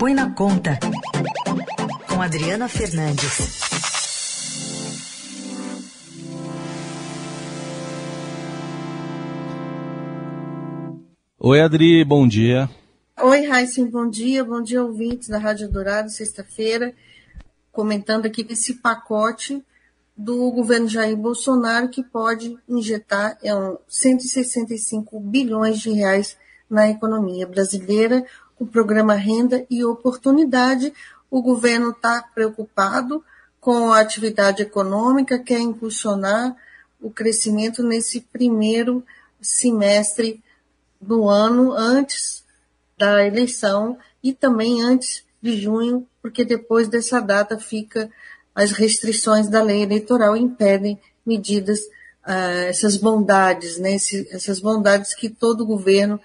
Põe na Conta, com Adriana Fernandes. Oi, Adri, bom dia. Oi, Raíssen, bom dia. Bom dia, ouvintes da Rádio Dourado, sexta-feira. Comentando aqui esse pacote do governo Jair Bolsonaro que pode injetar é, 165 bilhões de reais na economia brasileira, o programa Renda e Oportunidade. O governo está preocupado com a atividade econômica, quer impulsionar o crescimento nesse primeiro semestre do ano, antes da eleição e também antes de junho, porque depois dessa data fica as restrições da lei eleitoral impedem medidas, uh, essas bondades, né, Esse, essas bondades que todo governo,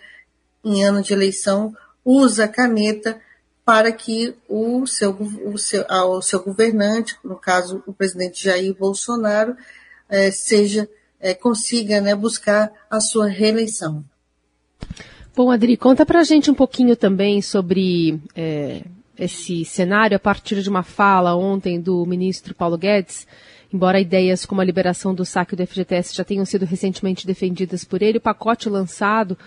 em ano de eleição, usa a caneta para que o seu, o seu, o seu governante, no caso o presidente Jair Bolsonaro, eh, seja eh, consiga né, buscar a sua reeleição. Bom, Adri, conta para a gente um pouquinho também sobre é, esse cenário a partir de uma fala ontem do ministro Paulo Guedes. Embora ideias como a liberação do saque do FGTS já tenham sido recentemente defendidas por ele, o pacote lançado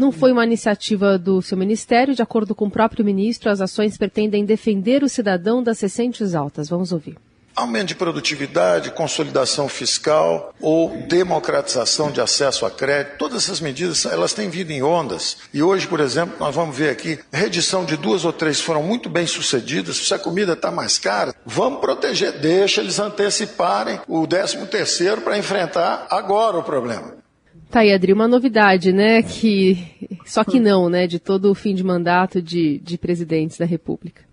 não foi uma iniciativa do seu ministério. De acordo com o próprio ministro, as ações pretendem defender o cidadão das recentes altas. Vamos ouvir aumento de produtividade, consolidação fiscal ou democratização de acesso a crédito, todas essas medidas elas têm vindo em ondas. E hoje, por exemplo, nós vamos ver aqui, redição de duas ou três foram muito bem sucedidas, se a comida está mais cara, vamos proteger, deixa eles anteciparem o 13 terceiro para enfrentar agora o problema. Tá aí, Adri, uma novidade, né, que, só que não, né, de todo o fim de mandato de, de presidentes da República.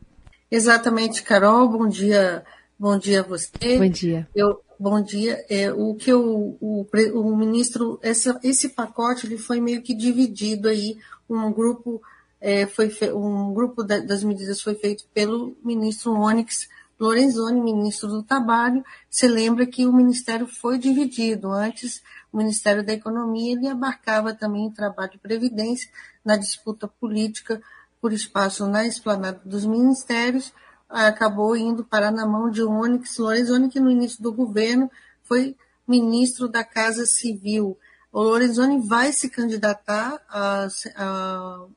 Exatamente, Carol, bom dia Bom dia a você. Bom dia. Eu, bom dia. É, o que o, o, o ministro, essa, esse pacote ele foi meio que dividido aí. Um grupo é, foi um grupo da, das medidas foi feito pelo ministro Onyx Lorenzoni, ministro do Trabalho. Você lembra que o ministério foi dividido. Antes, o Ministério da Economia ele abarcava também o trabalho e previdência na disputa política por espaço na esplanada dos ministérios acabou indo parar na mão de Onyx Lorenzoni, que no início do governo foi ministro da Casa Civil. O Lorenzoni vai se candidatar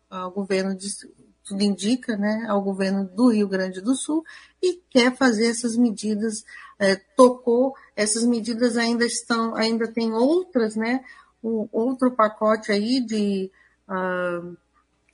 ao governo, de, tudo indica, né, ao governo do Rio Grande do Sul e quer fazer essas medidas, é, tocou, essas medidas ainda estão, ainda tem outras, né, um, outro pacote aí de uh,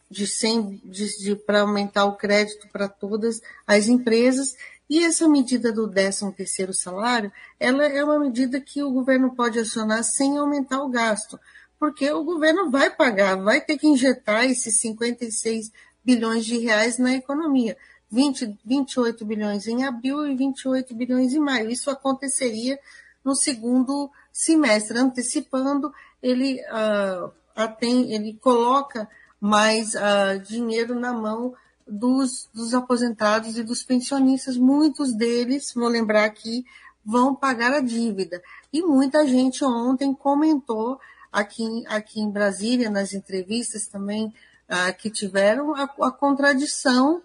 de 100, de, de para aumentar o crédito para todas as empresas. E essa medida do 13 terceiro salário, ela é uma medida que o governo pode acionar sem aumentar o gasto, porque o governo vai pagar, vai ter que injetar esses 56 bilhões de reais na economia. 20, 28 bilhões em abril e 28 bilhões em maio. Isso aconteceria no segundo semestre, antecipando, ele, uh, atém, ele coloca mais uh, dinheiro na mão dos, dos aposentados e dos pensionistas. Muitos deles, vou lembrar aqui, vão pagar a dívida. E muita gente ontem comentou aqui, aqui em Brasília, nas entrevistas também uh, que tiveram, a, a contradição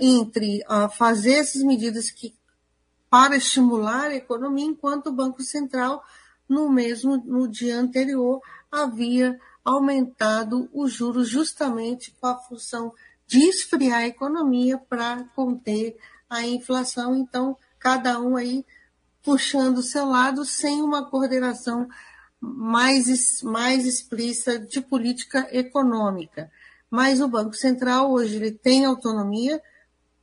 entre uh, fazer essas medidas que, para estimular a economia, enquanto o Banco Central, no mesmo no dia anterior, havia aumentado os juros justamente com a função de esfriar a economia para conter a inflação. Então, cada um aí puxando o seu lado sem uma coordenação mais, mais explícita de política econômica. Mas o Banco Central hoje ele tem autonomia,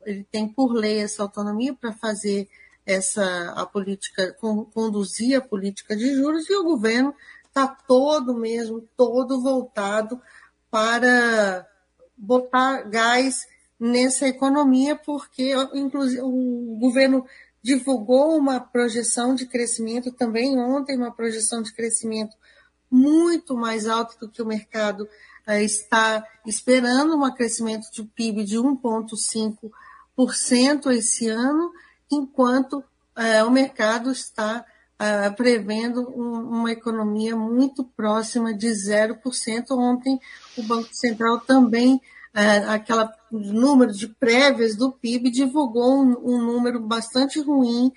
ele tem por lei essa autonomia para fazer essa a política conduzir a política de juros e o governo está todo mesmo, todo voltado para botar gás nessa economia, porque inclusive o governo divulgou uma projeção de crescimento também ontem, uma projeção de crescimento muito mais alta do que o mercado está esperando, um crescimento de PIB de 1,5% esse ano, enquanto eh, o mercado está uh, prevendo um, uma economia muito próxima de 0%. Ontem, o Banco Central também aquela número de prévias do PIB divulgou um, um número bastante ruim,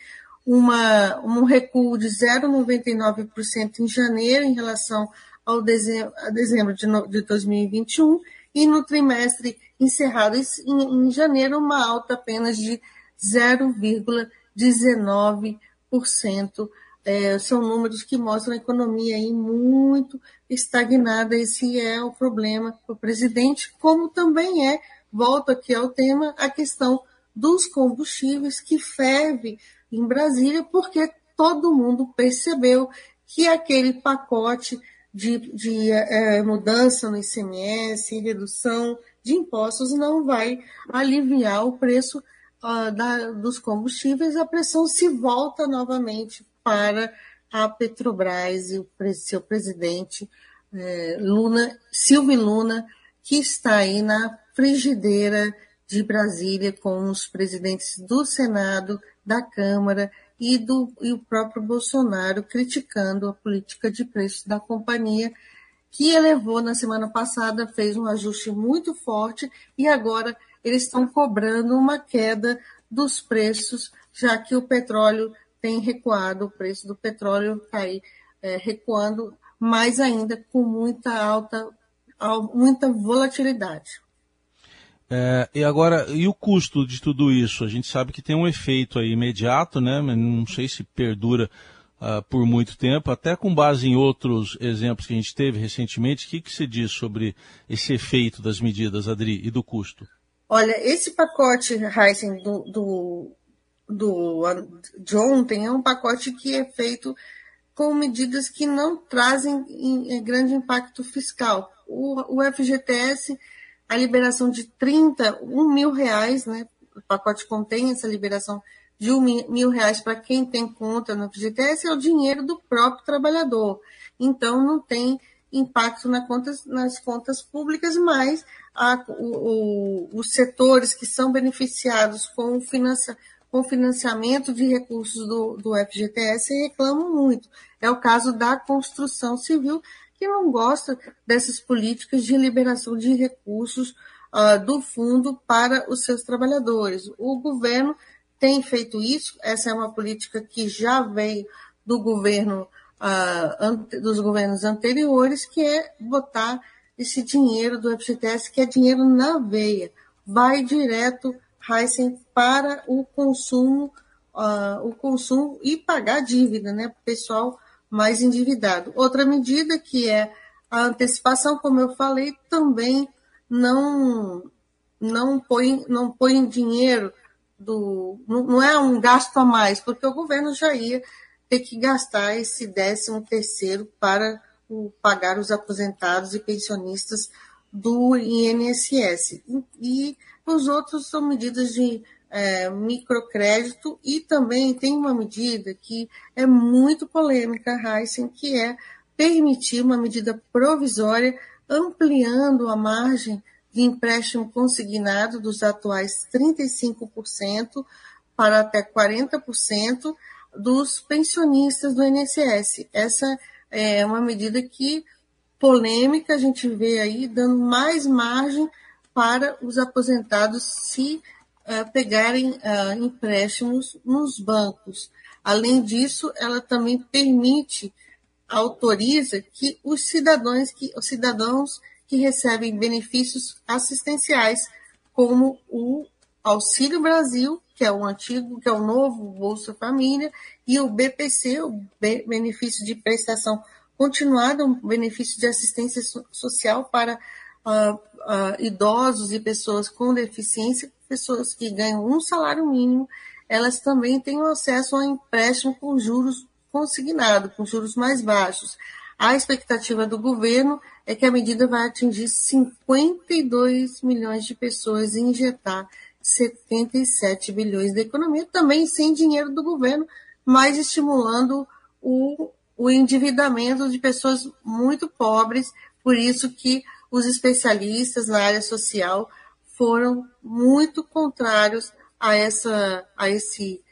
uma, um recuo de 0,99% em janeiro em relação ao dezembro, a dezembro de, no, de 2021 e no trimestre encerrado em, em janeiro uma alta apenas de 0,19%. É, são números que mostram a economia aí muito estagnada. Esse é o problema para o presidente, como também é, volto aqui ao tema, a questão dos combustíveis que ferve em Brasília, porque todo mundo percebeu que aquele pacote de, de é, mudança no ICMS, redução de impostos, não vai aliviar o preço uh, da, dos combustíveis, a pressão se volta novamente para a Petrobras e o seu presidente é, Luna, Silvio Luna, que está aí na frigideira de Brasília com os presidentes do Senado, da Câmara e, do, e o próprio Bolsonaro criticando a política de preços da companhia, que elevou na semana passada, fez um ajuste muito forte e agora eles estão cobrando uma queda dos preços, já que o petróleo tem recuado, o preço do petróleo está aí é, recuando, mais ainda com muita alta, muita volatilidade. É, e agora, e o custo de tudo isso? A gente sabe que tem um efeito aí imediato, né? Não sei se perdura uh, por muito tempo. Até com base em outros exemplos que a gente teve recentemente, o que, que se diz sobre esse efeito das medidas, Adri, e do custo? Olha, esse pacote, Heisen, do, do, do, de ontem é um pacote que é feito com medidas que não trazem grande impacto fiscal. O, o FGTS a liberação de 30, 1 mil reais, né? O pacote contém essa liberação de um mil reais para quem tem conta no FGTS, é o dinheiro do próprio trabalhador. Então, não tem impacto na contas, nas contas públicas, mas a, o, o, os setores que são beneficiados com o, com financiamento de recursos do, do FGTS reclamam muito. É o caso da construção civil, que não gosta dessas políticas de liberação de recursos uh, do fundo para os seus trabalhadores. O governo tem feito isso, essa é uma política que já veio do governo, uh, dos governos anteriores, que é botar esse dinheiro do FGTS, que é dinheiro na veia, vai direto, Heisen, para o consumo, uh, o consumo e pagar a dívida, né? O pessoal mais endividado. Outra medida que é a antecipação, como eu falei, também não não põe não põe dinheiro do não é um gasto a mais, porque o governo já ia ter que gastar esse décimo terceiro para o, pagar os aposentados e pensionistas do INSS. E os outros são medidas de é, microcrédito e também tem uma medida que é muito polêmica, Heisen, que é permitir uma medida provisória ampliando a margem de empréstimo consignado dos atuais 35% para até 40% dos pensionistas do INSS. Essa é uma medida que polêmica, a gente vê aí dando mais margem para os aposentados se pegarem uh, empréstimos nos bancos. Além disso, ela também permite, autoriza que os cidadãos que, os cidadãos que recebem benefícios assistenciais, como o Auxílio Brasil, que é o antigo, que é o novo Bolsa Família, e o BPC, o benefício de prestação continuada, um benefício de assistência social para uh, uh, idosos e pessoas com deficiência, pessoas que ganham um salário mínimo, elas também têm acesso a empréstimo com juros consignado, com juros mais baixos. A expectativa do governo é que a medida vai atingir 52 milhões de pessoas e injetar 77 bilhões da economia, também sem dinheiro do governo, mas estimulando o, o endividamento de pessoas muito pobres, por isso que os especialistas na área social foram muito contrários a, essa, a esse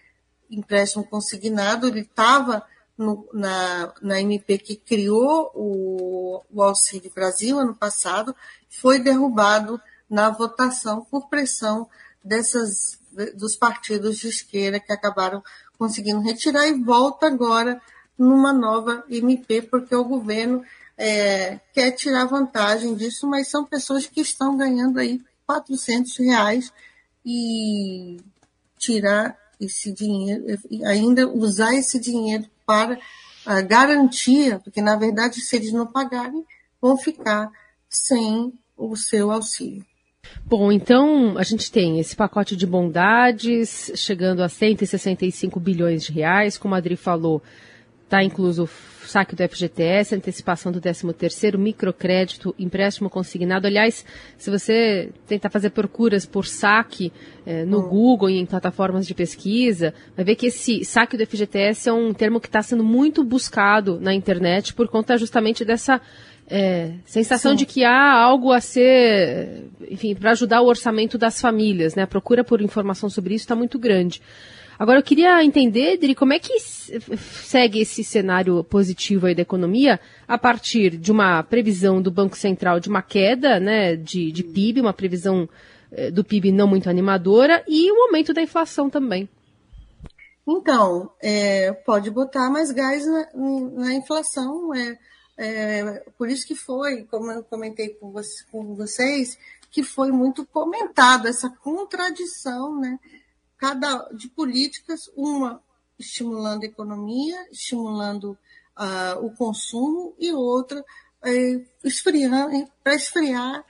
empréstimo consignado. Ele estava na, na MP que criou o, o Auxílio Brasil ano passado, foi derrubado na votação por pressão dessas dos partidos de esquerda que acabaram conseguindo retirar e volta agora numa nova MP, porque o governo é, quer tirar vantagem disso, mas são pessoas que estão ganhando aí 400 reais e tirar esse dinheiro, ainda usar esse dinheiro para a garantia, porque na verdade se eles não pagarem, vão ficar sem o seu auxílio. Bom, então a gente tem esse pacote de bondades chegando a 165 bilhões de reais, como a Adri falou, está incluso o saque do FGTS, antecipação do 13º, microcrédito, empréstimo consignado. Aliás, se você tentar fazer procuras por saque eh, no hum. Google e em plataformas de pesquisa, vai ver que esse saque do FGTS é um termo que está sendo muito buscado na internet por conta justamente dessa é, sensação Sim. de que há algo a ser, enfim, para ajudar o orçamento das famílias, né? A procura por informação sobre isso está muito grande. Agora, eu queria entender, Dri, como é que segue esse cenário positivo aí da economia a partir de uma previsão do Banco Central de uma queda né, de, de PIB, uma previsão eh, do PIB não muito animadora e o aumento da inflação também. Então, é, pode botar mais gás na, na inflação, é, é, por isso que foi, como eu comentei com, você, com vocês, que foi muito comentado essa contradição, né? Cada de políticas, uma estimulando a economia, estimulando uh, o consumo e outra é, esfriando para esfriar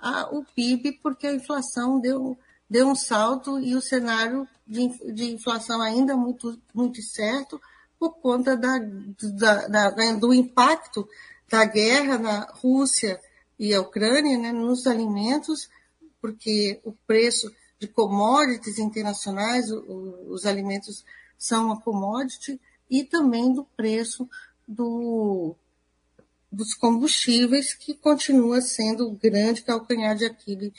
uh, o PIB, porque a inflação deu, deu um salto e o cenário de, de inflação ainda muito muito certo por conta da, da, da, do impacto da guerra na Rússia e a Ucrânia né, nos alimentos, porque o preço de commodities internacionais, o, os alimentos são uma commodity, e também do preço do, dos combustíveis, que continua sendo o grande calcanhar de Aquiles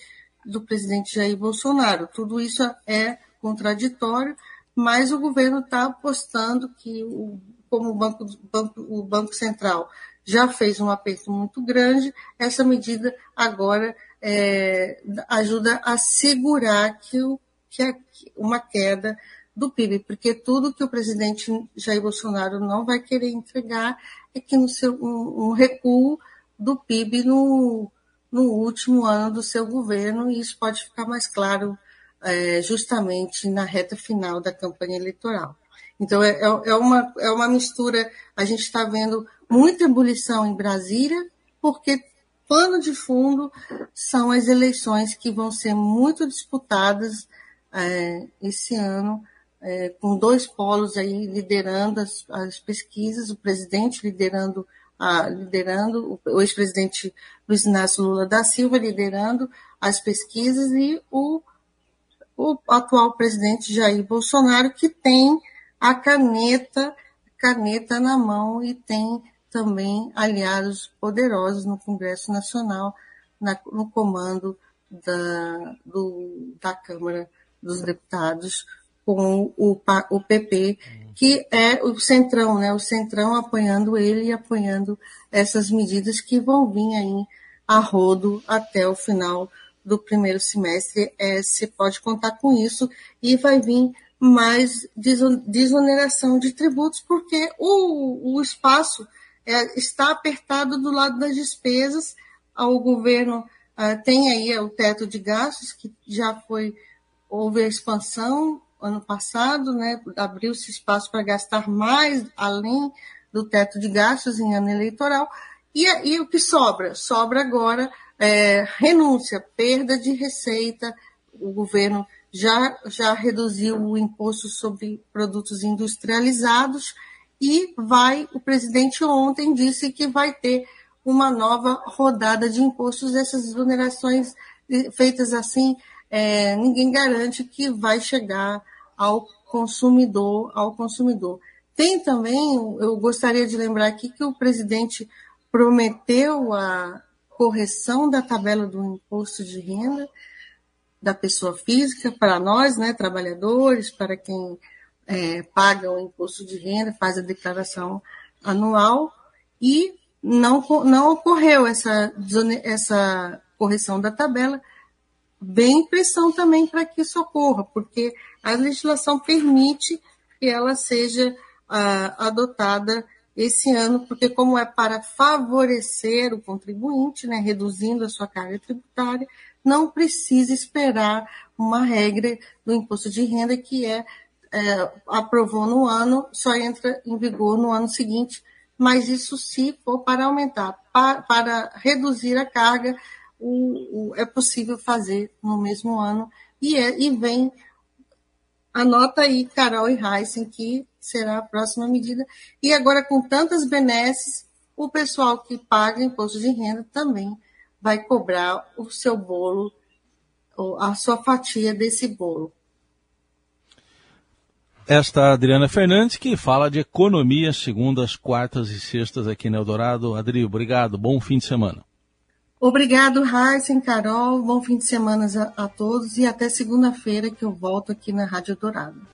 do presidente Jair Bolsonaro. Tudo isso é contraditório, mas o governo está apostando que, o, como o Banco, Banco, o Banco Central já fez um aperto muito grande, essa medida agora é, ajuda a segurar que, o, que uma queda do PIB, porque tudo que o presidente Jair Bolsonaro não vai querer entregar é que no seu, um, um recuo do PIB no, no último ano do seu governo, e isso pode ficar mais claro é, justamente na reta final da campanha eleitoral. Então, é, é, uma, é uma mistura, a gente está vendo muita ebulição em Brasília, porque pano de fundo são as eleições que vão ser muito disputadas é, esse ano, é, com dois polos aí liderando as, as pesquisas, o presidente liderando, a, liderando o ex-presidente Luiz Inácio Lula da Silva liderando as pesquisas e o o atual presidente Jair Bolsonaro, que tem a caneta, caneta na mão e tem também aliados poderosos no Congresso Nacional, na, no comando da, do, da Câmara dos Deputados, com o, o PP, que é o Centrão, né? O Centrão apoiando ele e apoiando essas medidas que vão vir aí a rodo até o final do primeiro semestre, é, você pode contar com isso e vai vir mais desoneração de tributos, porque o, o espaço é, está apertado do lado das despesas. O governo uh, tem aí o teto de gastos, que já foi, houve a expansão ano passado, né, abriu-se espaço para gastar mais além do teto de gastos em ano eleitoral, e, e o que sobra? Sobra agora é, renúncia, perda de receita, o governo já, já reduziu o imposto sobre produtos industrializados e vai, o presidente ontem disse que vai ter uma nova rodada de impostos, essas exonerações feitas assim, é, ninguém garante que vai chegar ao consumidor, ao consumidor. Tem também, eu gostaria de lembrar aqui que o presidente prometeu a, correção da tabela do imposto de renda da pessoa física para nós, né, trabalhadores, para quem é, paga o imposto de renda, faz a declaração anual e não, não ocorreu essa, essa correção da tabela vem pressão também para que isso ocorra, porque a legislação permite que ela seja uh, adotada esse ano, porque como é para favorecer o contribuinte, né, reduzindo a sua carga tributária, não precisa esperar uma regra do imposto de renda que é, é aprovou no ano, só entra em vigor no ano seguinte, mas isso se for para aumentar, para, para reduzir a carga, o, o, é possível fazer no mesmo ano. E, é, e vem Anota aí, Carol e Heisen, que será a próxima medida. E agora, com tantas benesses, o pessoal que paga imposto de renda também vai cobrar o seu bolo, a sua fatia desse bolo. Esta Adriana Fernandes, que fala de economia segundas, quartas e sextas aqui no Eldorado. Adri, obrigado. Bom fim de semana. Obrigado, Heisen, Carol. Bom fim de semana a, a todos e até segunda-feira que eu volto aqui na Rádio Dourado.